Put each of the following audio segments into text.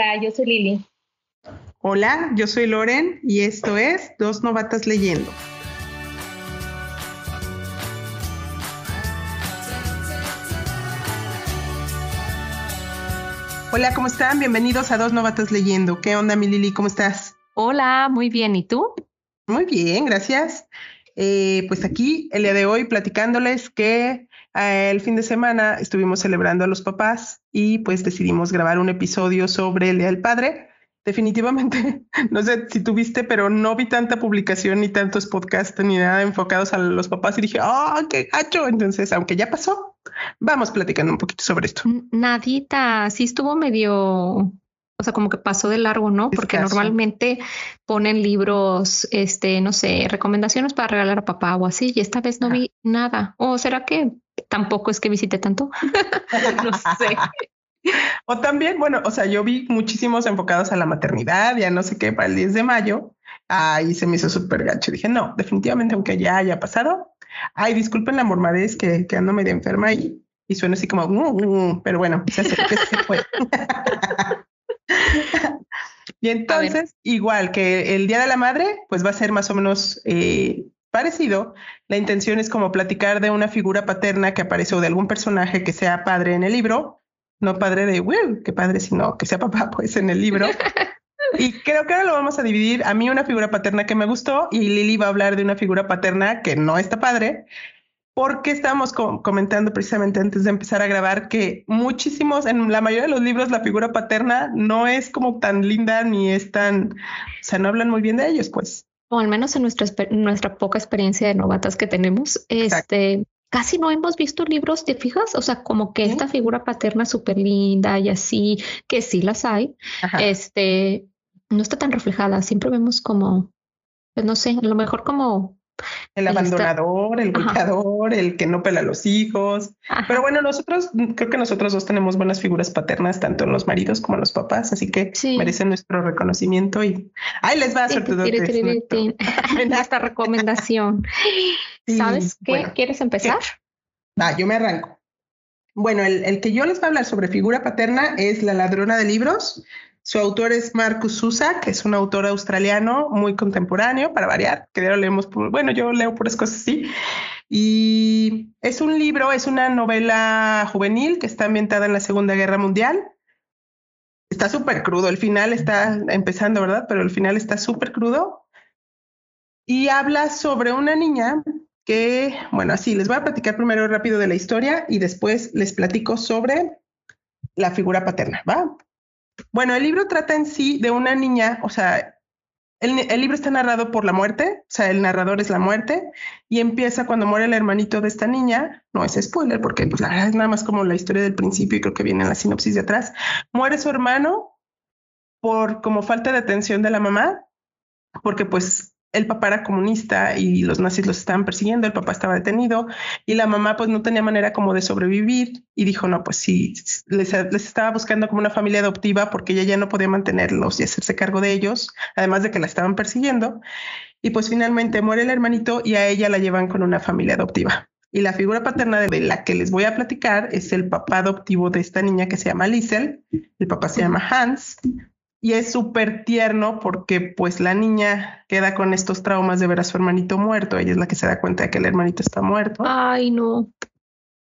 Hola, yo soy Lili. Hola, yo soy Loren y esto es Dos Novatas Leyendo. Hola, ¿cómo están? Bienvenidos a Dos Novatas Leyendo. ¿Qué onda, mi Lili? ¿Cómo estás? Hola, muy bien. ¿Y tú? Muy bien, gracias. Eh, pues aquí, el día de hoy, platicándoles que eh, el fin de semana estuvimos celebrando a los papás y pues decidimos grabar un episodio sobre el Día del Padre definitivamente, no sé si tuviste, pero no vi tanta publicación ni tantos podcasts ni nada enfocados a los papás y dije, ¡oh, qué gacho! Entonces, aunque ya pasó, vamos platicando un poquito sobre esto. Nadita, sí estuvo medio, o sea, como que pasó de largo, ¿no? Porque normalmente ponen libros, este, no sé, recomendaciones para regalar a papá o así, y esta vez no vi nada. ¿O será que tampoco es que visite tanto? no sé. O también, bueno, o sea, yo vi muchísimos enfocados a la maternidad, ya no sé qué, para el 10 de mayo. Ahí se me hizo súper gacho. Dije, no, definitivamente, aunque ya haya pasado. Ay, disculpen la mormadez que, que ando medio enferma y, y suena así como, mm, mm, mm", pero bueno, se hace que se fue. y entonces, igual que el Día de la Madre, pues va a ser más o menos eh, parecido. La intención es como platicar de una figura paterna que aparece o de algún personaje que sea padre en el libro no padre de, Will, qué padre, sino que sea papá, pues en el libro. y creo que ahora lo vamos a dividir. A mí una figura paterna que me gustó y Lili va a hablar de una figura paterna que no está padre, porque estábamos comentando precisamente antes de empezar a grabar que muchísimos, en la mayoría de los libros, la figura paterna no es como tan linda ni es tan, o sea, no hablan muy bien de ellos, pues. O al menos en nuestra, nuestra poca experiencia de novatas que tenemos, este, casi no hemos visto libros, ¿te fijas? O sea, como que esta figura paterna súper linda y así, que sí las hay, este, no está tan reflejada. Siempre vemos como, pues no sé, a lo mejor como el abandonador, el golpeador, el que no pela a los hijos. Pero bueno, nosotros, creo que nosotros dos tenemos buenas figuras paternas, tanto en los maridos como en los papás, así que merecen nuestro reconocimiento y ahí les va a hacer todo esta recomendación. ¿Sabes qué? ¿Quieres empezar? Va, yo me arranco. Bueno, el, el, que yo les voy a hablar sobre figura paterna es La ladrona de libros su autor es Marcus Sousa, que es un autor australiano muy contemporáneo, para variar, que ya lo leemos, por, bueno, yo leo puras cosas así. Y es un libro, es una novela juvenil que está ambientada en la Segunda Guerra Mundial. Está súper crudo, el final está empezando, ¿verdad? Pero el final está súper crudo. Y habla sobre una niña que, bueno, así, les voy a platicar primero rápido de la historia y después les platico sobre la figura paterna, ¿va? Bueno, el libro trata en sí de una niña, o sea, el, libro está narrado por la muerte, o sea, el narrador es la muerte, y empieza cuando muere el hermanito de esta niña, no es spoiler, porque pues la verdad es nada más como la historia del principio y creo que viene en la sinopsis de atrás, muere su hermano por como falta de atención de la mamá, porque pues el papá era comunista y los nazis los estaban persiguiendo, el papá estaba detenido y la mamá pues no tenía manera como de sobrevivir y dijo, no, pues sí, les, estaba buscando como una familia adoptiva porque ella ya no podía mantenerlos y hacerse cargo de ellos, además de que la estaban persiguiendo. Y pues finalmente muere el hermanito y a ella la llevan con una familia adoptiva. Y la figura paterna de la que les voy a platicar es el papá adoptivo de esta niña que se llama Liesel. El papá se llama Hans y es súper tierno porque pues la niña queda con estos traumas de ver a su hermanito muerto. Ella es la que se da cuenta de que el hermanito está muerto. Ay, no.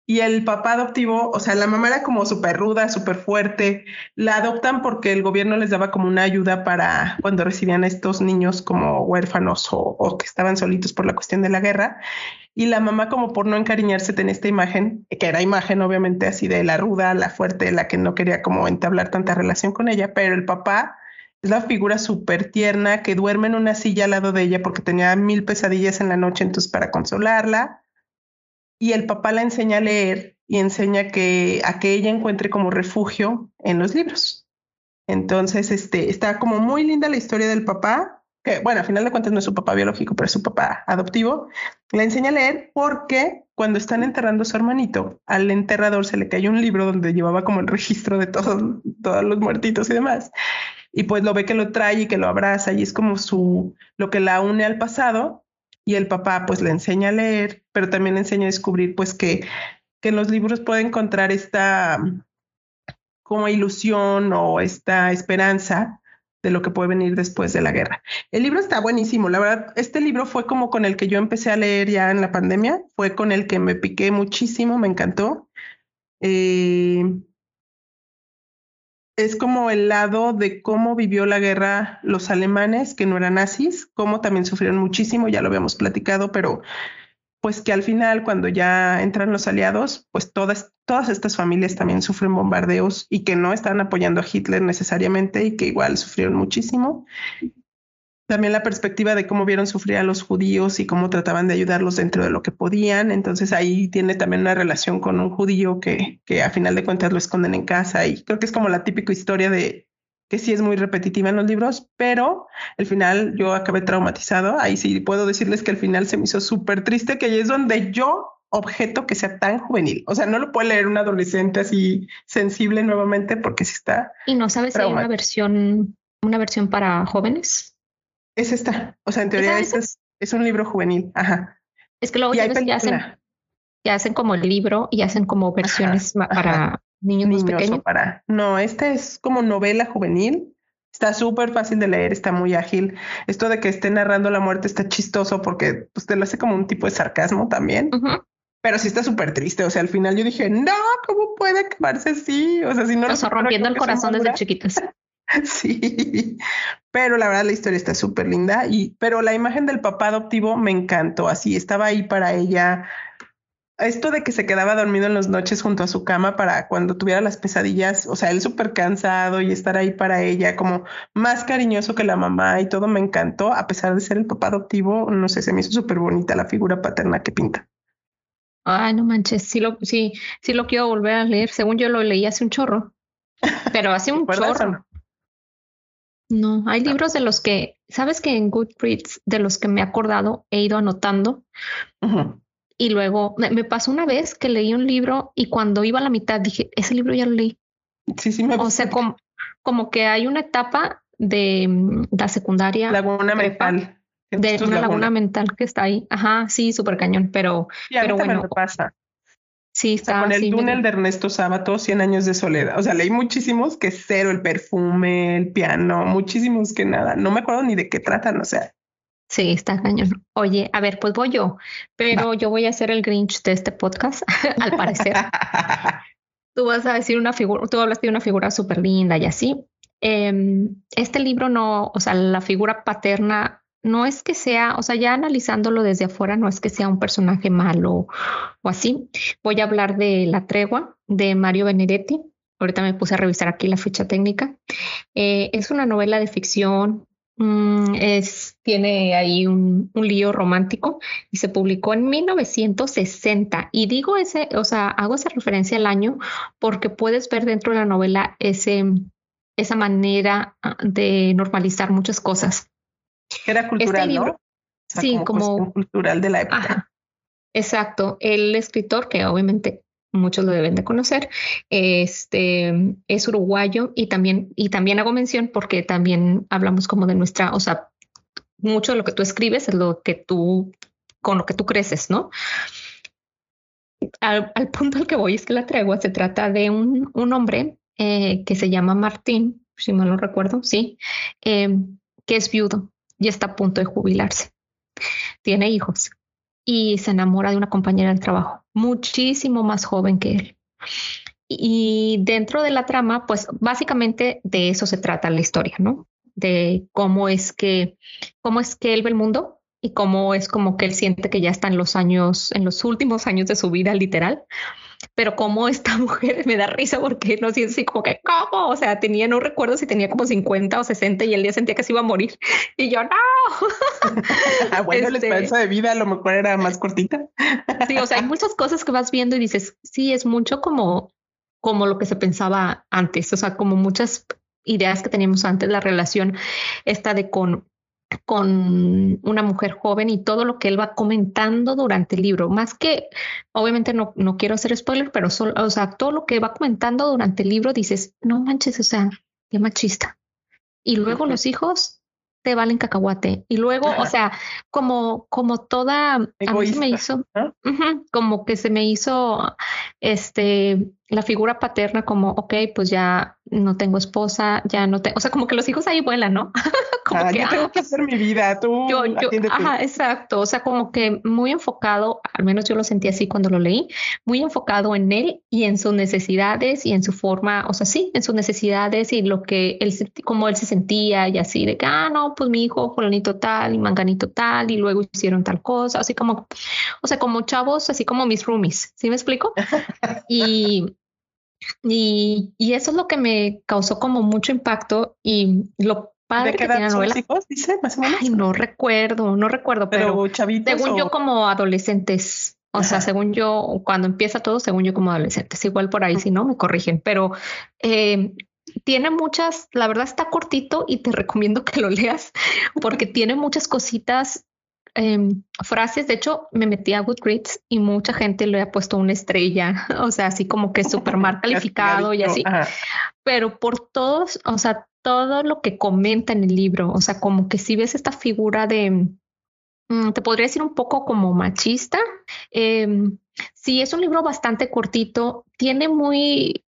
Y el papá adoptivo, o sea, la mamá era como súper ruda, súper fuerte. La adoptan porque el gobierno les daba como una ayuda para cuando recibían a estos niños como huérfanos o, o, que estaban solitos por la cuestión de la guerra. Y la mamá, como por no encariñarse, tenía esta imagen, que era imagen obviamente así de la ruda, la fuerte, la que no quería como entablar tanta relación con ella, pero el papá es la figura súper tierna que duerme en una silla al lado de ella porque tenía mil pesadillas en la noche, entonces para consolarla y el papá la enseña a leer y enseña que, a que ella encuentre como refugio en los libros. Entonces, este, está como muy linda la historia del papá, que bueno, al final de cuentas no es su papá biológico, pero es su papá adoptivo. La enseña a leer porque cuando están enterrando a su hermanito, al enterrador se le cayó un libro donde llevaba como el registro de todos, todos los muertitos y demás. Y pues lo ve que lo trae y que lo abraza y es como su, lo que la une al pasado y el papá pues le enseña a leer, pero también le enseña a descubrir pues que, que en los libros puede encontrar esta, como ilusión o esta esperanza de lo que puede venir después de la guerra. El libro está buenísimo, la verdad, este libro fue como con el que yo empecé a leer ya en la pandemia, fue con el que me piqué muchísimo, me encantó. Eh, es como el lado de cómo vivió la guerra los alemanes, que no eran nazis, cómo también sufrieron muchísimo, ya lo habíamos platicado, pero pues que al final cuando ya entran los aliados, pues todas, todas estas familias también sufren bombardeos y que no están apoyando a Hitler necesariamente y que igual sufrieron muchísimo. También la perspectiva de cómo vieron sufrir a los judíos y cómo trataban de ayudarlos dentro de lo que podían. Entonces ahí tiene también una relación con un judío que, que a final de cuentas lo esconden en casa y creo que es como la típica historia de que sí es muy repetitiva en los libros, pero el final yo acabé traumatizado. Ahí sí puedo decirles que el final se me hizo súper triste, que ahí es donde yo objeto que sea tan juvenil. O sea, no lo puede leer un adolescente así sensible nuevamente porque sí está. Y no sabes si hay una versión, una versión para jóvenes. Es esta. O sea, en teoría es, es, un libro juvenil. Ajá. Es que luego ya, hacen, ya hacen como el libro y hacen como versiones para niños, pequeños. Para... No, esta es como novela juvenil. Está súper fácil de leer, está muy ágil. Esto de que esté narrando la muerte está chistoso porque pues, te lo hace como un tipo de sarcasmo también. Pero sí está súper triste. O sea, al final yo dije, no, ¿cómo puede acabarse así? O sea, si no... O rompiendo el corazón desde chiquitos. sí, pero la verdad la historia está súper linda. Y, pero la imagen del papá adoptivo me encantó. Así estaba ahí para ella esto de que se quedaba dormido en las noches junto a su cama para cuando tuviera las pesadillas, o sea, él súper cansado y estar ahí para ella, como más cariñoso que la mamá y todo me encantó, a pesar de ser el papá adoptivo, no sé, se me hizo súper bonita la figura paterna que pinta. Ay, no manches, sí lo, sí, sí lo quiero volver a leer, según yo lo leí hace un chorro, pero hace un chorro. No? hay libros de los que, sabes que en Goodreads, de los que me he acordado, he ido anotando. Y luego me, pasó una vez que leí un libro y cuando iba a la mitad dije, ese libro ya lo leí. Sí, sí, me O sea, como, como que hay una etapa de mm, la secundaria. Laguna mental. De una laguna. mental que está ahí. Ajá, sí, súper cañón, pero, pero bueno. Me pasa. Sí, está. con el túnel de Ernesto Sábato, 100 años de soledad. O sea, leí muchísimos que cero, el perfume, el piano, muchísimos que nada. No me acuerdo ni de qué tratan, o sea. Sí, está cañón. Oye, a ver, pues voy yo, pero yo voy a ser el Grinch de este podcast, al parecer. tú vas a decir una figura, tú hablaste de una figura súper linda y así. Em, este libro no, o sea, la figura paterna no es que sea, o sea, ya analizándolo desde afuera, no es que sea un personaje malo o así. Voy a hablar de La Tregua de Mario Benedetti. Ahorita me puse a revisar aquí la ficha técnica. Eh, es una novela de ficción Mm, es, tiene ahí un, lío romántico y se publicó en 1960. Y digo ese, o sea, hago esa referencia al año porque puedes ver dentro de la novela ese, esa manera ah, de normalizar muchas cosas. Era este cultural, ¿no? sí, como, cultural de la época. exacto. El escritor, que obviamente muchos lo deben de conocer. Este es uruguayo y también, y también hago mención porque también hablamos como de nuestra, o sea, mucho de lo que tú escribes es lo que tú, con lo que tú creces, ¿no? Al, punto al que voy es que la tregua se trata de un, un hombre eh, que se llama Martín, si mal no recuerdo, sí, eh, que es viudo y está a punto de jubilarse. Tiene hijos y se enamora de una compañera del trabajo, muchísimo más joven que él. Y dentro de la trama, pues básicamente de eso se trata la historia, ¿no? De cómo es que, cómo es que él ve el mundo y cómo es como que él siente que ya está en los años, en los últimos años de su vida, literal, pero como esta mujer me da risa porque no siento así como que, ¿cómo? O sea, tenía, no recuerdo si tenía como 50 o 60 y el día sentía que se iba a morir. Y yo, no. Ah, bueno, la este esperanza de vida a lo mejor era más cortita. sí, o sea, hay muchas cosas que vas viendo y dices, sí, es mucho como, como lo que se pensaba antes, o sea, como muchas ideas que teníamos antes, la relación esta de con con una mujer joven y todo lo que él va comentando durante el libro. Más que, obviamente no, no quiero hacer spoiler, pero solo, o sea, todo lo que va comentando durante el libro dices, no manches, o sea, qué machista. Y luego los hijos, te valen cacahuate. Y luego, o sea, como, como toda, a mí se me hizo, como que se me hizo, este, la figura paterna como, ok, pues ya no tengo esposa, ya no tengo, o sea, como que los hijos ahí vuelan, ¿no? como ah, que, yo tengo que hacer mi vida, tú. Yo, yo, ajá, exacto, o sea, como que muy enfocado, al menos yo lo sentí así cuando lo leí, muy enfocado en él y en sus necesidades y en su forma, o sea, sí, en sus necesidades y lo que él, como él se sentía y así, de que, ah, no, pues mi hijo, fulanito tal y manganito tal, y luego hicieron tal cosa, así como, o sea, como chavos, así como mis roomies, ¿sí me explico? y y, y, eso es lo que me causó como mucho impacto y lo padre ¿De qué edad son los hijos, dice, más o menos? Ay, no recuerdo, no recuerdo, pero, pero según yo como adolescentes, o sea, según yo, cuando empieza todo, según yo como adolescentes, igual por ahí, si no, me corrigen, pero eh, tiene muchas, la verdad está cortito y te recomiendo que lo leas porque tiene muchas cositas Em, frases. De hecho, me metí a Goodreads y mucha gente le ha puesto una estrella, o sea, así como que súper mal calificado y así. Pero por todos, o sea, todo lo que comenta en el libro, o sea, como que si ves esta figura de, mm, te podría decir un poco como machista. Eh, sí, es un libro bastante cortito, tiene muy,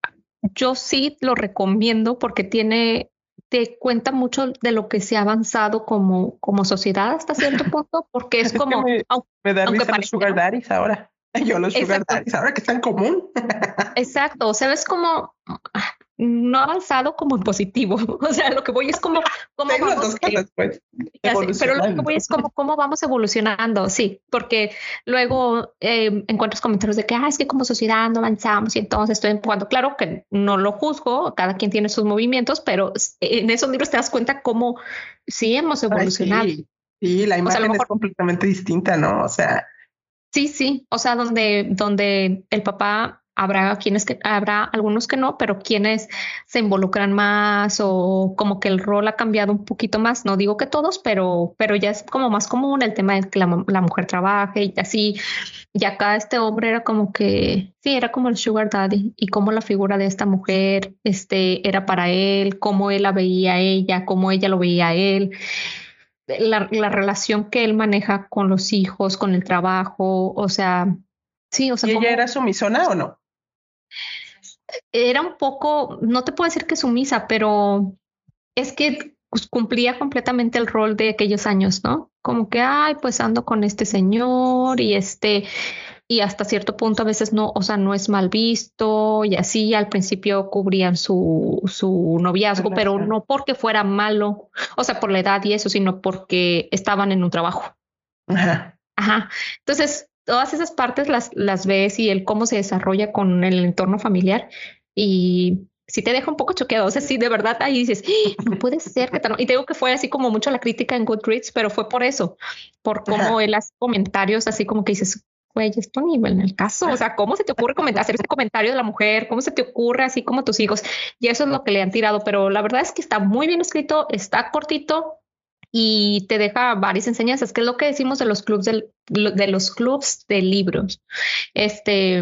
yo sí lo recomiendo porque tiene te cuenta mucho de lo que se ha avanzado como, como sociedad hasta cierto punto, porque es, como... me, da risa los sugar daddies ahora. Yo los sugar daddies ahora que están común. Exacto, o sea, es como no avanzado como en positivo. O sea, lo que voy es como, cómo vamos, pues, pero lo que voy es como cómo vamos evolucionando, sí, porque luego eh, encuentras comentarios de que, ah, es que como sociedad no avanzamos y entonces estoy empujando. Claro que no lo juzgo, cada quien tiene sus movimientos, pero en esos libros te das cuenta cómo sí hemos evolucionado. sí. la imagen es completamente distinta, ¿no? O sea. Sí, sí, o sea, donde, donde el papá Habrá quienes que habrá algunos que no, pero quienes se involucran más o como que el rol ha cambiado un poquito más. No digo que todos, pero, pero ya es como más común el tema de que la, mujer trabaje y así. Y acá este hombre era como que sí, era como el sugar daddy y como la figura de esta mujer este era para él, cómo él la veía a ella, cómo ella lo veía a él. La, la relación que él maneja con los hijos, con el trabajo, o sea, sí, o sea. ¿Y ella era sumisona o no? Era un poco, no te puedo decir que sumisa, pero es que pues, cumplía completamente el rol de aquellos años, ¿no? Como que, ay, pues ando con este señor y este, y hasta cierto punto a veces no, o sea, no es mal visto y así al principio cubrían su, su noviazgo, pero no porque fuera malo, o sea, por la edad y eso, sino porque estaban en un trabajo. Ajá. Ajá. Entonces, todas esas partes las, las ves y el cómo se desarrolla con el entorno familiar y si te deja un poco choqueado, o sea, sí, de verdad ahí dices, ¡Ah! no puede ser que tan... Y te digo que fue así como mucho la crítica en Goodreads, pero fue por eso, por cómo él hace comentarios así como que dices, güey, esto ni en el caso, o sea, ¿cómo se te ocurre comentar, hacer ese comentario de la mujer? ¿Cómo se te ocurre así como tus hijos? Y eso es lo que le han tirado, pero la verdad es que está muy bien escrito, está cortito, y te deja varias enseñanzas, que es lo que decimos de los clubs de los clubs de libros. Este,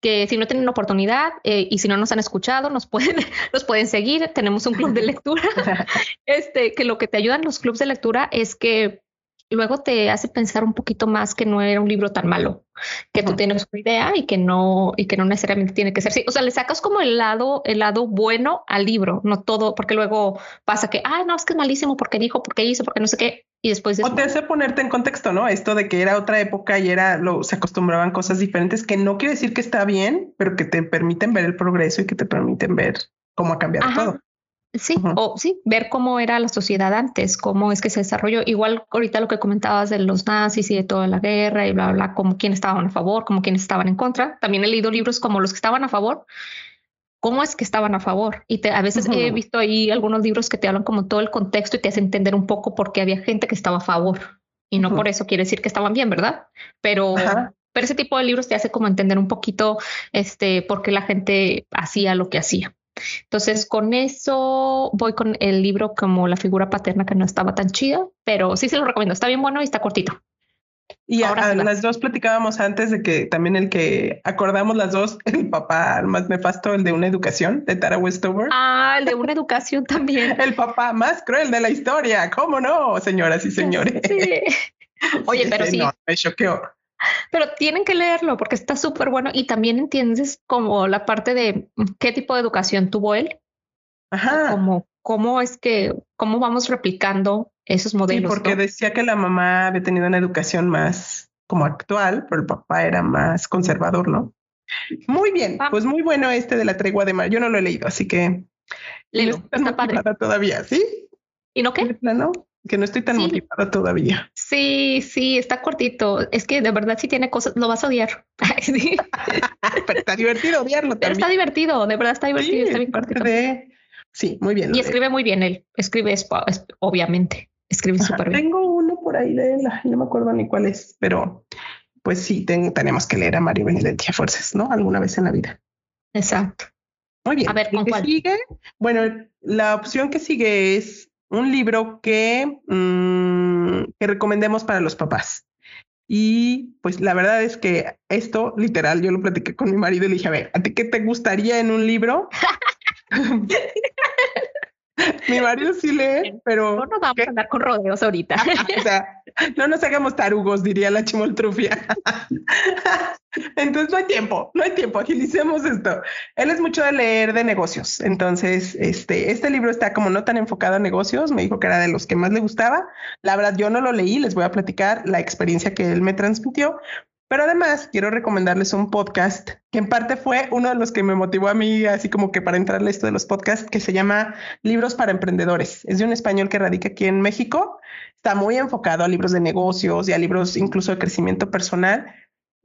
que si no tienen oportunidad eh, y si no nos han escuchado, nos pueden, nos pueden seguir. Tenemos un club de lectura. este, que lo que te ayudan los clubs de lectura es que luego te hace pensar un poquito más que no era un libro tan malo, que tú tienes una idea y que no y que no necesariamente tiene que ser así. O sea, le sacas como el lado el lado bueno al libro, no todo, porque luego pasa que, ah, no, es que es malísimo porque dijo, porque hizo, porque no sé qué, y después O te hace ponerte en contexto, ¿no? Esto de que era otra época y era lo se acostumbraban cosas diferentes que no quiere decir que está bien, pero que te permiten ver el progreso y que te permiten ver cómo ha cambiado todo. Sí, o sí, ver cómo era la sociedad antes, cómo es que se desarrolló. Igual ahorita lo que comentabas de los nazis y de toda la guerra y bla, bla, como quienes estaban a favor, como quienes estaban en contra. También he leído libros como los que estaban a favor, cómo es que estaban a favor. Y te, a veces he visto ahí algunos libros que te hablan como todo el contexto y te hacen entender un poco por qué había gente que estaba a favor. Y no por eso quiere decir que estaban bien, ¿verdad? Pero, pero ese tipo de libros te hace como entender un poquito este, por qué la gente hacía lo que hacía. Entonces, con eso voy con el libro como la figura paterna que no estaba tan chida, pero sí se lo recomiendo. Está bien bueno y está cortito. Y a, las dos platicábamos antes de que también el que acordamos las dos, el papá más nefasto, el de una educación de Tara Westover. Ah, el de una educación también. el papá más cruel de la historia. ¿Cómo no, señoras y señores? Sí. Oye, pero sí. No, me choqueó. Pero tienen que leerlo porque está súper bueno y también entiendes como la parte de qué tipo de educación tuvo él. Ajá. Como cómo es que, cómo vamos replicando esos modelos. Sí, porque decía que la mamá había tenido una educación más como actual, pero el papá era más conservador, ¿no? Muy bien, ah. pues muy bueno este de la tregua de mar. Yo no lo he leído, así que Lelo, está padre. todavía, ¿sí? ¿Y no qué? No, que no estoy tan motivada todavía. Sí, sí, está cortito. Es que de verdad si tiene cosas, lo vas a odiar. pero está divertido odiarlo Pero está divertido, de verdad está divertido, está bien cortito. Sí, muy bien. Y escribe muy bien él, escribe obviamente. Escribe súper bien. Tengo uno por ahí de él, no me acuerdo ni cuál es, pero pues sí, tenemos que leer a Mario Benedetti a fuerzas, ¿no? Alguna vez en la vida. Exacto. Muy bien. A ver, ¿con cuál? sigue? Bueno, la opción que sigue es un libro que, mm, que recomendemos para los papás. Y pues la verdad es que esto, literal, yo lo platiqué con mi marido y le dije, a ver, ¿a ti qué te gustaría en un libro? Mi marido sí lee, pero. No nos vamos a andar con rodeos ahorita. o sea, no nos hagamos tarugos, diría la chimoltrufia. Entonces no hay tiempo, no hay tiempo, agilicemos esto. Él es mucho de leer de negocios. Entonces, este, este libro está como no tan enfocado a negocios. Me dijo que era de los que más le gustaba. La verdad, yo no lo leí, les voy a platicar la experiencia que él me transmitió, pero además quiero recomendarles un podcast que en parte fue uno de los que me motivó a mí, así como que para entrarle esto de los podcasts, que se llama Libros para Emprendedores. Es de un español que radica aquí en México. Está muy enfocado a libros de negocios y a libros incluso de crecimiento personal.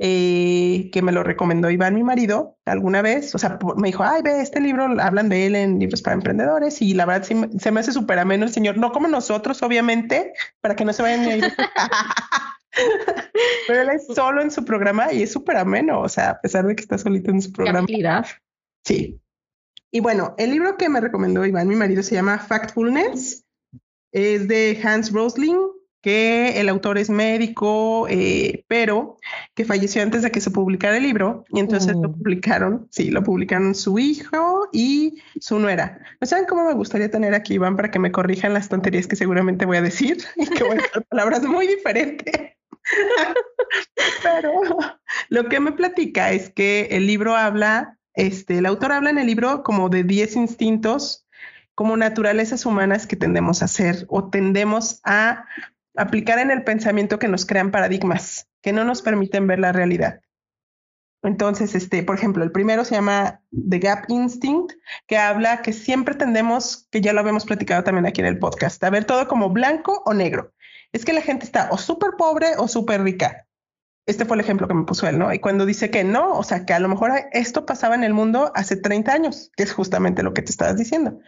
Eh, que me lo recomendó Iván, mi marido, alguna vez. O sea, me dijo, ay, ve, este libro, hablan de él en libros para emprendedores y la verdad se me hace súper ameno el señor, no como nosotros, obviamente, para que no se vayan a ir. Pero él es solo en su programa y es súper ameno, o sea, a pesar de que está solito en su programa. Sí. Y bueno, el libro que me recomendó Iván, mi marido, se llama Factfulness. Es de Hans Rosling, que el autor es médico, eh, pero que falleció antes de que se publicara el libro. Y entonces lo mm. publicaron, sí, lo publicaron su hijo y su nuera. ¿No saben cómo me gustaría tener aquí, Iván, para que me corrijan las tonterías que seguramente voy a decir y que voy a usar palabras muy diferentes? Pero lo que me platica es que el libro habla, este, el autor habla en el libro como de 10 instintos como naturalezas humanas que tendemos a hacer o tendemos a aplicar en el pensamiento que nos crean paradigmas, que no nos permiten ver la realidad. Entonces, este, por ejemplo, el primero se llama The Gap Instinct, que habla que siempre tendemos, que ya lo habíamos platicado también aquí en el podcast, a ver todo como blanco o negro es que la gente está o súper pobre o súper rica. Este fue el ejemplo que me puso él, ¿no? Y cuando dice que no, o sea, que a lo mejor esto pasaba en el mundo hace 30 años, que es justamente lo que te estabas diciendo.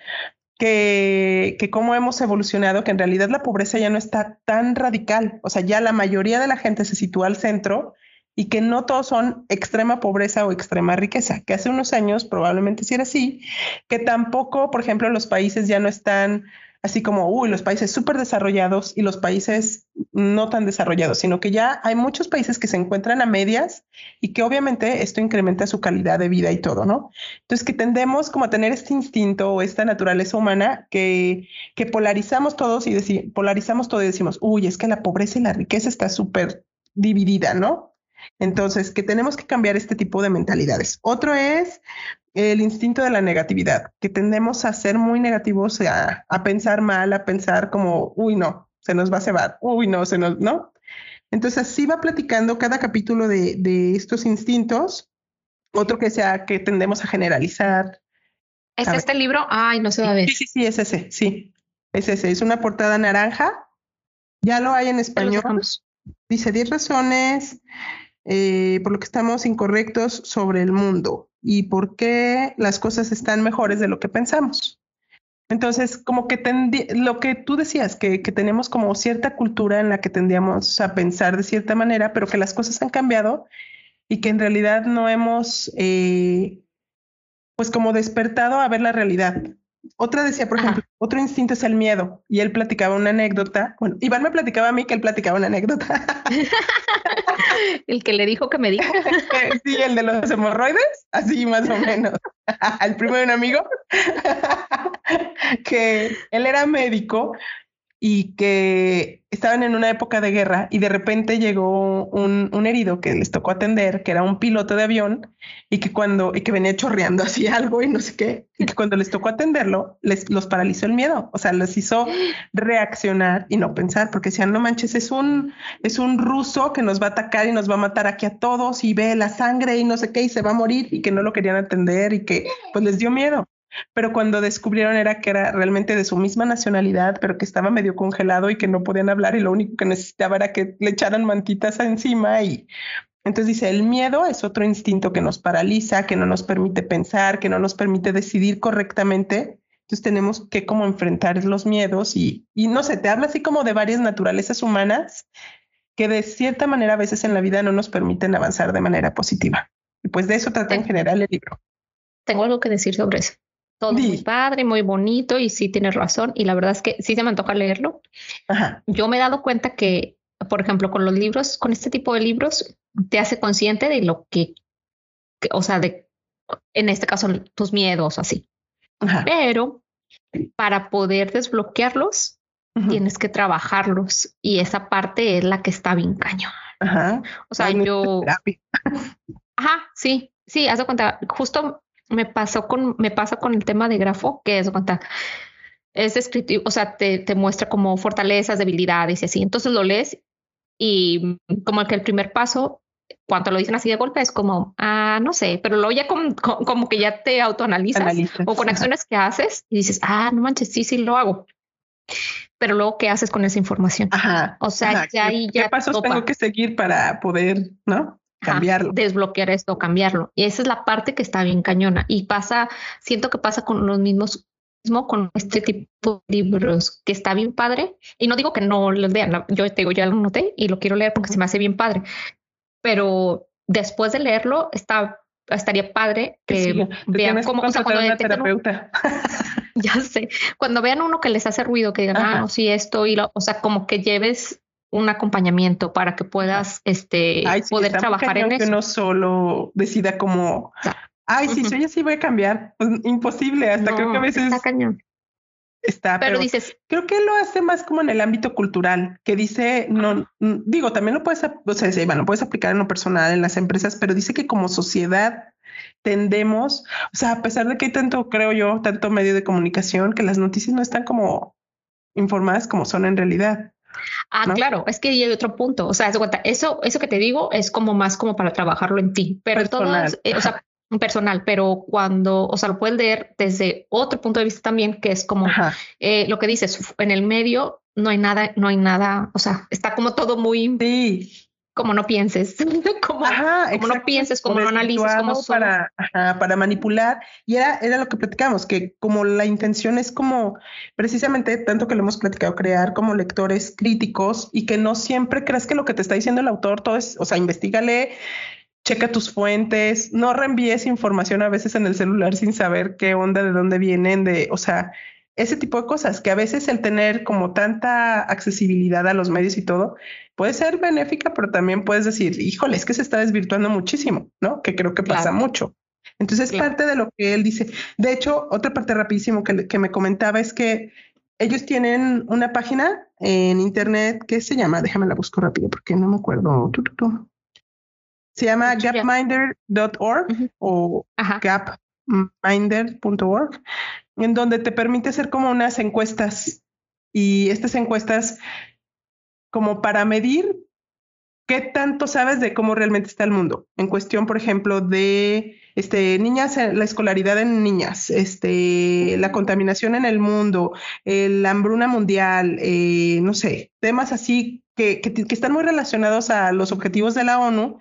Que, que cómo hemos evolucionado, que en realidad la pobreza ya no está tan radical. O sea, ya la mayoría de la gente se sitúa al centro y que no todos son extrema pobreza o extrema riqueza, que hace unos años probablemente sí era así, que tampoco, por ejemplo, los países ya no están así como, uy, los países súper desarrollados y los países no tan desarrollados, sino que ya hay muchos países que se encuentran a medias y que obviamente esto incrementa su calidad de vida y todo, ¿no? Entonces, que tendemos como a tener este instinto o esta naturaleza humana que, que polarizamos todos y decir, polarizamos todo y decimos, uy, es que la pobreza y la riqueza está súper dividida, ¿no? Entonces, que tenemos que cambiar este tipo de mentalidades. Otro es el instinto de la negatividad, que tendemos a ser muy negativos, a, a pensar mal, a pensar como, uy, no, se nos va a cebar, uy, no, se nos, ¿no? Entonces, así va platicando cada capítulo de, de estos instintos. Otro que sea que tendemos a generalizar. ¿Es este libro? Ay, no se va a ver. Sí, sí, sí, es ese, sí. Es ese. Es una portada naranja. Ya lo hay en español. Dice 10 razones eh, por lo que estamos incorrectos sobre el mundo y por qué las cosas están mejores de lo que pensamos. Entonces, como que lo que tú decías, que, tenemos como cierta cultura en la que tendríamos a pensar de cierta manera, pero que las cosas han cambiado y que en realidad no hemos, eh, pues como despertado a ver la realidad. Otra decía, por ejemplo, otro instinto es el miedo. Y él platicaba una anécdota. Bueno, Iván me platicaba a mí que él platicaba una anécdota. el que le dijo que me dijo. sí, el de los hemorroides, así más o menos. Al primo de un amigo, que él era médico y que estaban en una época de guerra y de repente llegó un, un, herido que les tocó atender, que era un piloto de avión y que cuando, y que venía chorreando así algo y no sé qué, y que cuando les tocó atenderlo, les los paralizó el miedo, o sea, les hizo reaccionar y no pensar, porque decían, no manches, es un, es un ruso que nos va a atacar y nos va a matar aquí a todos y ve la sangre y no sé qué y se va a morir y que no lo querían atender y que pues les dio miedo pero cuando descubrieron era que era realmente de su misma nacionalidad, pero que estaba medio congelado y que no podían hablar y lo único que necesitaba era que le echaran mantitas encima y entonces dice, el miedo es otro instinto que nos paraliza, que no nos permite pensar, que no nos permite decidir correctamente. Entonces tenemos que como enfrentar los miedos y, y no sé, te habla así como de varias naturalezas humanas que de cierta manera a veces en la vida no nos permiten avanzar de manera positiva. Y pues de eso trata en general el libro. Tengo algo que decir sobre eso todo muy padre, muy bonito y sí tienes razón. Y la verdad es que sí se me antoja leerlo. Yo me he dado cuenta que, por ejemplo, con los libros, con este tipo de libros, te hace consciente de lo que, o sea, de, en este caso, tus miedos así. Pero para poder desbloquearlos, tienes que trabajarlos y esa parte es la que está bien caño. O sea, yo... Ajá, sí, sí, haz de cuenta, justo me pasó con, me pasa con el tema de grafo, que es cuenta, es descriptivo, o sea, te, te, muestra como fortalezas, debilidades y así. Entonces lo lees y como que el primer paso, cuando lo dicen así de golpe, es como, ah, no sé, pero luego ya como, como que ya te autoanalizas o con acciones que haces y dices, ah, no manches, sí, sí lo hago. Pero luego, ¿qué haces con esa información? Ajá. O sea, ya ahí ya. ¿Qué pasos tengo que seguir para poder, no? Cambiarlo. desbloquear esto, cambiarlo. Y esa es la parte que está bien cañona. Y pasa, siento que pasa con los mismos mismo con este tipo de libros que está bien padre y no digo que no los vean yo te digo ya lo noté y lo quiero leer porque se me hace bien padre pero después de leerlo está estaría padre que vean cómo o sea, cuando una terapeuta. ya sé cuando vean uno que les hace ruido que digan ah no sí esto y lo o sea como que lleves un acompañamiento para que puedas este, poder trabajar en eso. Que no solo decida como, ay, si soy así voy a cambiar. Pues, imposible, hasta creo que a veces... Está cañón. Está, pero, dices, creo que lo hace más como en el ámbito cultural, que dice, no, digo, también lo puedes, o sea, bueno, puedes aplicar en lo personal en las empresas, pero dice que como sociedad tendemos, o sea, a pesar de que hay tanto, creo yo, tanto medio de comunicación, que las noticias no están como informadas como son en realidad. Ah, claro, es que hay otro punto. O sea, eso, eso que te digo es como más como para trabajarlo en ti, pero personal. Eh, o sea, personal, pero cuando, o sea, lo puedes leer desde otro punto de vista también, que es como eh, lo que dices, en el medio no hay nada, no hay nada, o sea, está como todo muy, sí como no pienses, como, no pienses, como no analices, como para, para manipular. Y era, era lo que platicamos, que como la intención es como precisamente tanto que lo hemos platicado, crear como lectores críticos y que no siempre creas que lo que te está diciendo el autor todo es, o sea, investigale, checa tus fuentes, no reenvíes información a veces en el celular sin saber qué onda, de dónde vienen, de, o sea, ese tipo de cosas, que a veces el tener como tanta accesibilidad a los medios y todo puede ser benéfica, pero también puedes decir, híjole, es que se está desvirtuando muchísimo, ¿no? Que creo que pasa mucho. Entonces, es parte de lo que él dice. De hecho, otra parte rapidísimo que, que me comentaba es que ellos tienen una página en internet que se llama, déjame la busco rápido porque no me acuerdo. Se llama gapminder.org o gapminder.org en donde te permite hacer como unas encuestas y estas encuestas como para medir qué tanto sabes de cómo realmente está el mundo. En cuestión, por ejemplo, de este, niñas, eh, la escolaridad en niñas, este, la contaminación en el mundo, la hambruna mundial, eh, no sé, temas así que, que, que, están muy relacionados a los objetivos de la ONU,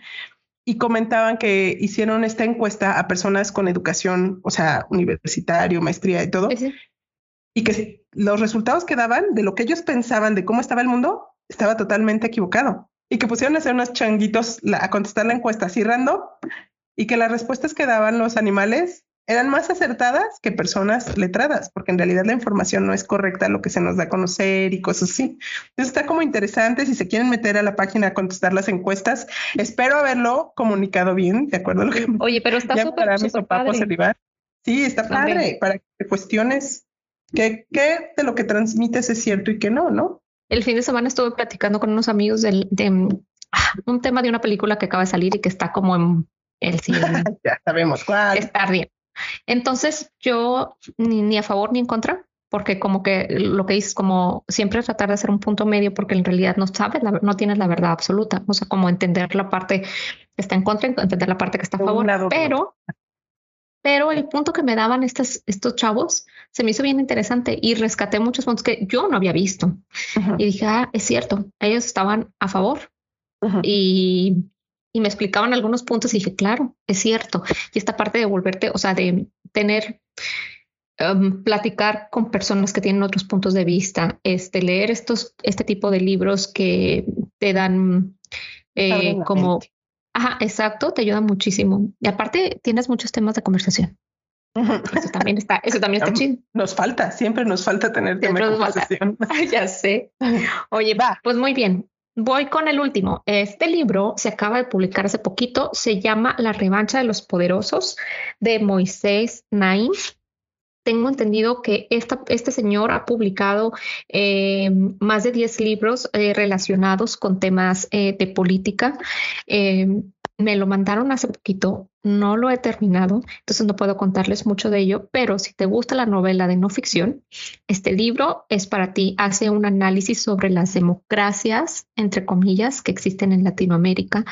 y comentaban que hicieron esta encuesta a personas con educación, o sea, universitario, maestría y todo, y que los resultados que daban de lo que ellos pensaban de cómo estaba el mundo estaba totalmente equivocado y que pusieron a hacer unos changuitos a contestar la encuesta así random y que las respuestas que daban los animales eran más acertadas que personas letradas, porque en realidad la información no es correcta lo que se nos da a conocer y cosas así. Entonces está como interesante si se quieren meter a la página a contestar las encuestas. Espero haberlo comunicado bien, de acuerdo a lo que Oye, pero está súper Sí, está padre para que cuestiones qué, qué de lo que transmites es cierto y qué no, ¿no? El fin de semana estuve platicando con unos amigos del, de ah, un tema de una película que acaba de salir y que está como en el cine. ya sabemos cuál. Está bien. Entonces yo ni, a favor ni en contra, porque como que lo que dices, como siempre tratar de hacer un punto medio, porque en realidad no sabes, no tienes la verdad absoluta, o sea, como entender la parte que está en contra, entender la parte que está a favor, pero pero el punto que me daban estos, estos chavos se me hizo bien interesante y rescaté muchos puntos que yo no había visto. Y dije, ah, es cierto, ellos estaban a favor. y, y, me explicaban algunos puntos y dije, claro, es cierto. Y esta parte de volverte, o sea, de tener, um, platicar con personas que tienen otros puntos de vista, este, leer estos, este tipo de libros que te dan eh, como Ajá, exacto, te ayuda muchísimo. Y aparte tienes muchos temas de conversación. Eso también está, eso también está chido. Nos falta, siempre nos falta tener temas de conversación. ya sé. Oye, va, pues muy bien. Voy con el último. Este libro se acaba de publicar hace poquito. Se llama La revancha de los poderosos de Moisés Naim tengo entendido que este señor ha publicado eh, más de 10 libros eh, relacionados con temas eh, de política. Me lo mandaron hace poquito, no lo he terminado, entonces no puedo contarles mucho de ello, pero si te gusta la novela de no ficción, este libro es para ti. Hace un análisis sobre las democracias, entre comillas, que existen en Latinoamérica,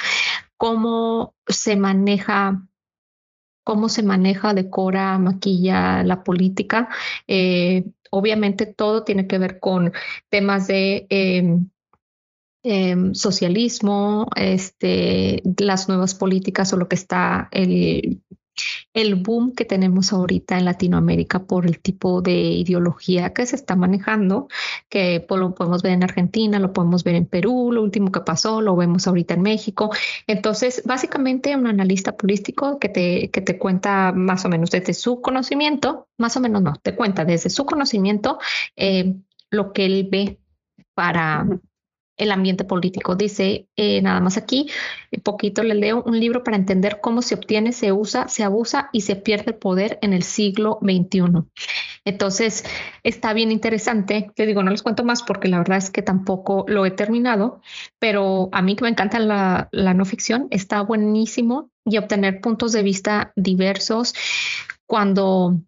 cómo se maneja cómo se maneja, decora, maquilla la política. Eh, obviamente todo tiene que ver con temas de em, em, socialismo, este, las nuevas políticas o lo que está el el boom que tenemos ahorita en Latinoamérica por el tipo de ideología que se está manejando, que lo podemos ver en Argentina, lo podemos ver en Perú, lo último que pasó, lo vemos ahorita en México. Entonces, básicamente un analista político que te, que te cuenta más o menos desde su conocimiento, más o menos no, te cuenta desde su conocimiento eh, lo que él ve para, el ambiente político. Dice eh, nada más aquí, poquito le leo un libro para entender cómo se obtiene, se usa, se abusa y se pierde el poder en el siglo XXI. Entonces, está bien interesante. Te digo, no les cuento más porque la verdad es que tampoco lo he terminado, pero a mí que me encanta la, la no ficción, está buenísimo y obtener puntos de vista diversos cuando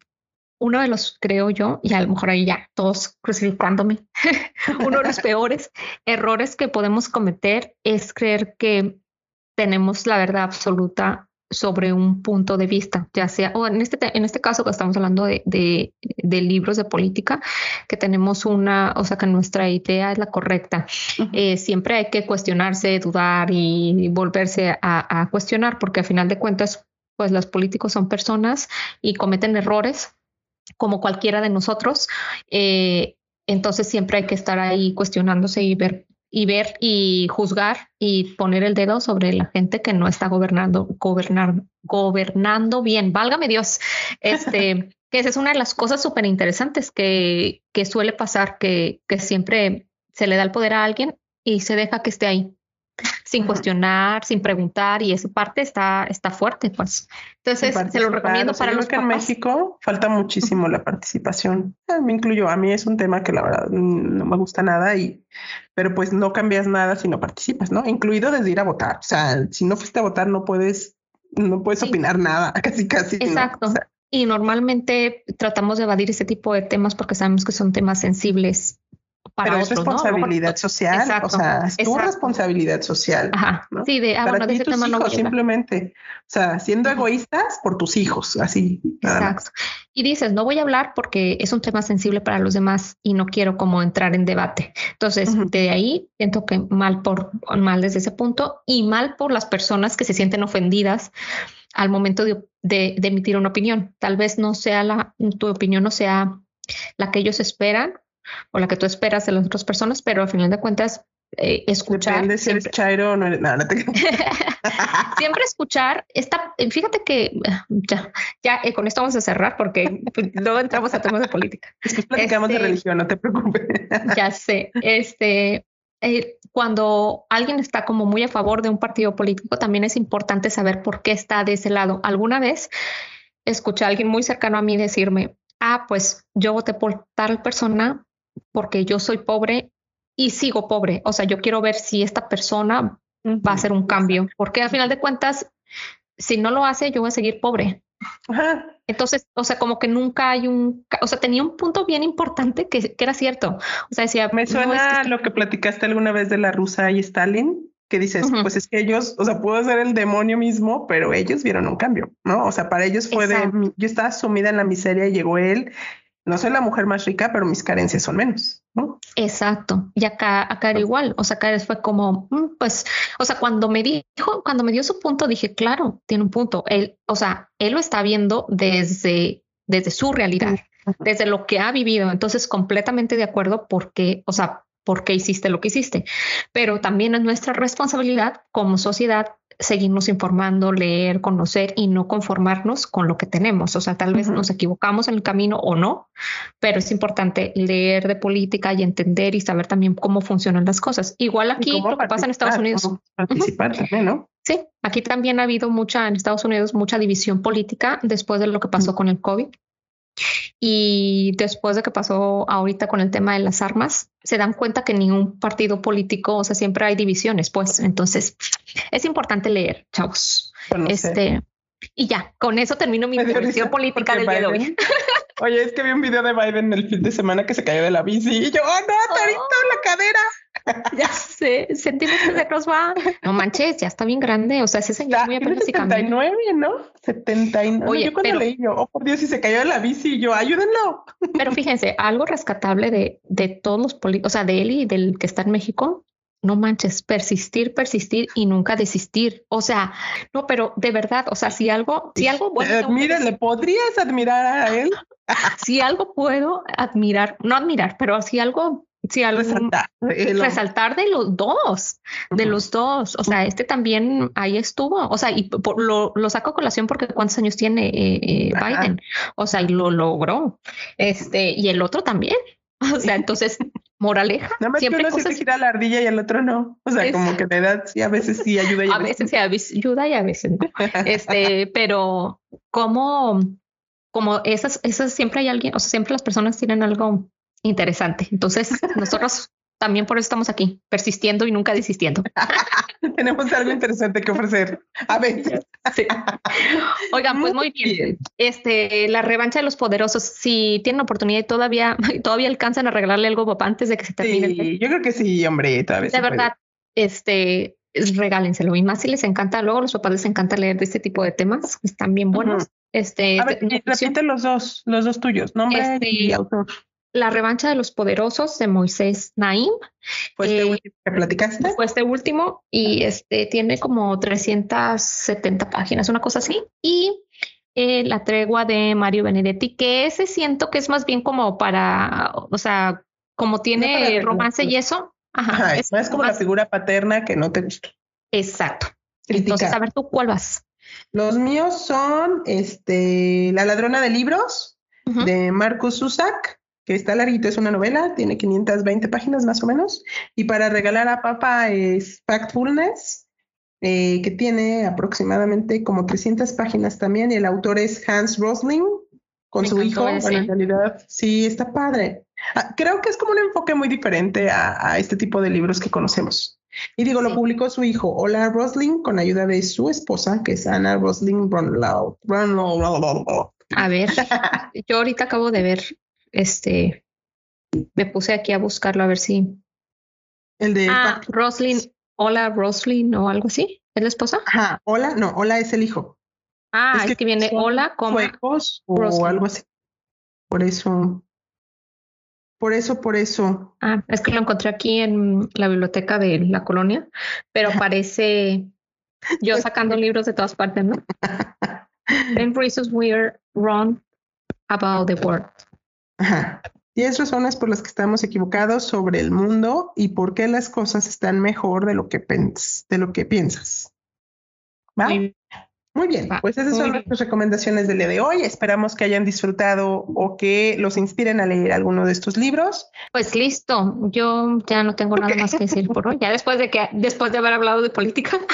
uno de los, creo yo, y a lo mejor ahí ya todos crucificándome, uno de los peores errores que podemos cometer es creer que tenemos la verdad absoluta sobre un punto de vista, ya sea, o en este, en este caso que estamos hablando de, de, libros de política, que tenemos una, o sea, que nuestra idea es la correcta. Eh, siempre hay que cuestionarse, dudar y volverse a, a cuestionar, porque a final de cuentas, pues los políticos son personas y cometen errores como cualquiera de nosotros. Eh, entonces siempre hay que estar ahí cuestionándose y ver y ver y juzgar y poner el dedo sobre la gente que no está gobernando, gobernar, gobernando bien. Válgame Dios. Este, que esa es una de las cosas súper interesantes que, que suele pasar, que, que siempre se le da el poder a alguien y se deja que esté ahí sin cuestionar, sin preguntar, y esa parte está, está fuerte, pues. Entonces, se lo recomiendo para los que en México falta muchísimo la participación. Eh, me incluyo, a mí es un tema que la verdad no me gusta nada, y, pero pues no cambias nada si no participas, ¿no? Incluido desde ir a votar. O sea, si no fuiste a votar, no puedes, no puedes opinar nada, casi, casi. Exacto. y normalmente tratamos de evadir ese tipo de temas porque sabemos que son temas sensibles pero es responsabilidad social, o sea, es tu responsabilidad social. Ajá. Sí, de, ah, Para ti, tus hijos, simplemente, o sea, siendo egoístas por tus hijos, así. Exacto. Y dices, no voy a hablar porque es un tema sensible para los demás y no quiero como entrar en debate. Entonces, de ahí siento que mal por mal desde ese punto y mal por las personas que se sienten ofendidas al momento de, de, de emitir una opinión. Tal vez no sea la, tu opinión no sea la que ellos esperan o la que tú esperas de las otras personas, pero al final de cuentas eh, escuchar. Depende si eres chairo o no eres. No, no te... siempre escuchar. Esta, fíjate que ya, ya eh, con esto vamos a cerrar porque pues, luego entramos a temas de política. Después platicamos de este, religión, no te preocupes. ya sé. Este, eh, cuando alguien está como muy a favor de un partido político, también es importante saber por qué está de ese lado. Alguna vez escuché a alguien muy cercano a mí decirme, ah, pues yo voté por tal persona porque yo soy pobre y sigo pobre. O sea, yo quiero ver si esta persona va a hacer un cambio, porque al final de cuentas, si no lo hace, yo voy a seguir pobre. Entonces, o sea, como que nunca hay un, o sea, tenía un punto bien importante que, era cierto. O sea, decía, me suena lo que platicaste alguna vez de la rusa y Stalin, que dices, pues es que ellos, o sea, puedo ser el demonio mismo, pero ellos vieron un cambio, ¿no? O sea, para ellos fue de, yo estaba sumida en la miseria y llegó él no soy la mujer más rica, pero mis carencias son menos, ¿no? Exacto. Y acá, acá era igual. O sea, acá fue como, mm, pues, o sea, cuando me dijo, cuando me dio su punto, dije, claro, tiene un punto. Él, o sea, él lo está viendo desde, desde su realidad, desde lo que ha vivido. Entonces, completamente de acuerdo porque, o sea, por qué hiciste lo que hiciste. Pero también es nuestra responsabilidad como sociedad seguirnos informando, leer, conocer y no conformarnos con lo que tenemos. O sea, tal vez nos equivocamos en el camino o no, pero es importante leer de política y entender y saber también cómo funcionan las cosas. Igual aquí lo que pasa en Estados Unidos. Participar también, ¿no? Sí, aquí también ha habido mucha, en Estados Unidos, mucha división política después de lo que pasó con el COVID. Y después de que pasó ahorita con el tema de las armas, se dan cuenta que ningún partido político, o sea, siempre hay divisiones, pues entonces es importante leer, chavos. este, y ya, con eso termino mi reflexión política del día de hoy. Oye, es que vi un video de Biden el fin de semana que se cayó de la bici y yo, oh no, Torito, oh. la cadera. Ya sé, centímetros de nos va. No manches, ya está bien grande. O sea, ese señor muy apenas 79, ¿no? 79. Oye, yo cuando leí yo, oh por Dios, si se cayó de la bici, yo, ayúdenlo. Pero fíjense, algo rescatable de, de todos los políticos, o sea, de él y del que está en México, no manches, persistir, persistir y nunca desistir. O sea, no, pero de verdad, o sea, si algo, si algo bueno. Mira, ¿le podrías admirar a él? si algo puedo admirar, no admirar, pero si algo Sí, algo resaltar, resaltar de los dos, de los dos. O sea, este también ahí estuvo. O sea, y lo, lo saco a colación porque cuántos años tiene eh, eh, Biden. O sea, y lo logró. Este, y el otro también. O sea, entonces, moraleja. Nada más siempre que uno cosas... gira la ardilla y el otro no. O sea, como que de edad sí, a veces sí ayuda y a, veces sí ayuda y a veces no. Este, pero como, como esas, esas siempre hay alguien, o sea, siempre las personas tienen algo interesante. Entonces, nosotros también por eso estamos aquí, persistiendo y nunca desistiendo. Tenemos algo interesante que ofrecer. A ver. Oigan, pues muy bien. Este, la revancha de los poderosos, si tienen oportunidad y todavía, todavía alcanzan a regalarle algo papá antes de que se termine. Sí, yo creo que sí, hombre, todavía. De verdad, este, regálenselo. Y más si les encanta, luego los papás les encanta leer de este tipo de temas, están bien buenos. Este, a ver, repite los dos, los dos tuyos, nombre este, y autor. La revancha de los poderosos de Moisés Naim. Fue este eh, último que platicaste. Fue este último y este tiene como 370 páginas, una cosa así. Y eh, la tregua de Mario Benedetti, que ese siento que es más bien como para, o sea, como tiene romance y eso. Ajá, es, más como la figura paterna que no te gusta. Exacto. Entonces, a ver tú cuál vas. Los míos son este La ladrona de libros de Marcus Zusak que está larguito, es una novela, tiene 520 páginas más o menos. Y para regalar a papá es Factfulness, eh, que tiene aproximadamente como 300 páginas también. Y el autor es Hans Rosling, con su hijo. en realidad, sí, está padre. Ah, creo que es como un enfoque muy diferente a, este tipo de libros que conocemos. Y digo, lo publicó su hijo, Ola Rosling, con ayuda de su esposa, que es Anna Rosling Brunlow. A ver, yo ahorita acabo de ver este, me puse aquí a buscarlo a ver si. El de. Ah, Roslyn, hola Roslyn o algo así. ¿Es la esposa? Ajá, hola, no, hola es el hijo. Ah, es, que, viene hola como. o algo así. Por eso. Por eso, por eso. Ah, es que lo encontré aquí en la biblioteca de la colonia, pero parece yo sacando libros de todas partes, ¿no? Ten reasons we're wrong about the world. Ajá. 10 razones por las que estamos equivocados sobre el mundo y por qué las cosas están mejor de lo que, de lo que piensas. ¿Va? Muy bien, pues esas son nuestras recomendaciones del día de hoy. Esperamos que hayan disfrutado o que los inspiren a leer alguno de estos libros. Pues listo, yo ya no tengo nada más que decir por hoy. Ya después de que después de haber hablado de política.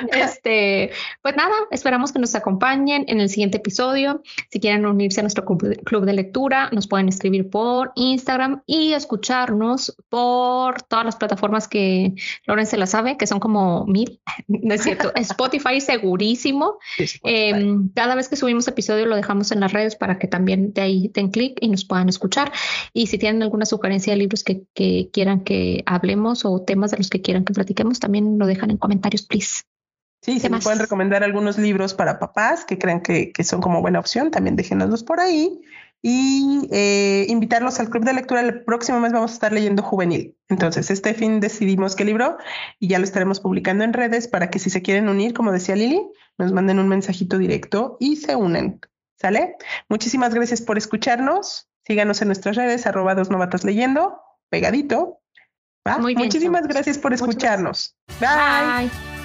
este, pues nada, esperamos que nos acompañen en el siguiente episodio. Si quieren unirse a nuestro club de lectura, nos pueden escribir por Instagram y escucharnos por todas las plataformas que Loren se la sabe, que son como mil, ¿no es cierto? Spotify segurísimo. Em, cada vez que subimos episodio lo dejamos en las redes para que también de ahí den clic y nos puedan escuchar. Y si tienen alguna sugerencia de libros que, que quieran que hablemos o temas de los que quieran que platiquemos, también lo dejan en comentarios, please. Sí, si me pueden recomendar algunos libros para papás que crean que, son como buena opción, también déjenoslos por ahí. Y eh, invitarlos al club de lectura. El próximo mes vamos a estar leyendo juvenil. Entonces, este fin decidimos qué libro y ya lo estaremos publicando en redes para que si se quieren unir, como decía Lili, nos manden un mensajito directo y se unen. ¿Sale? Muchísimas gracias por escucharnos. Síganos en nuestras redes, arroba dos novatos leyendo, pegadito. Muchísimas gracias por escucharnos. Bye.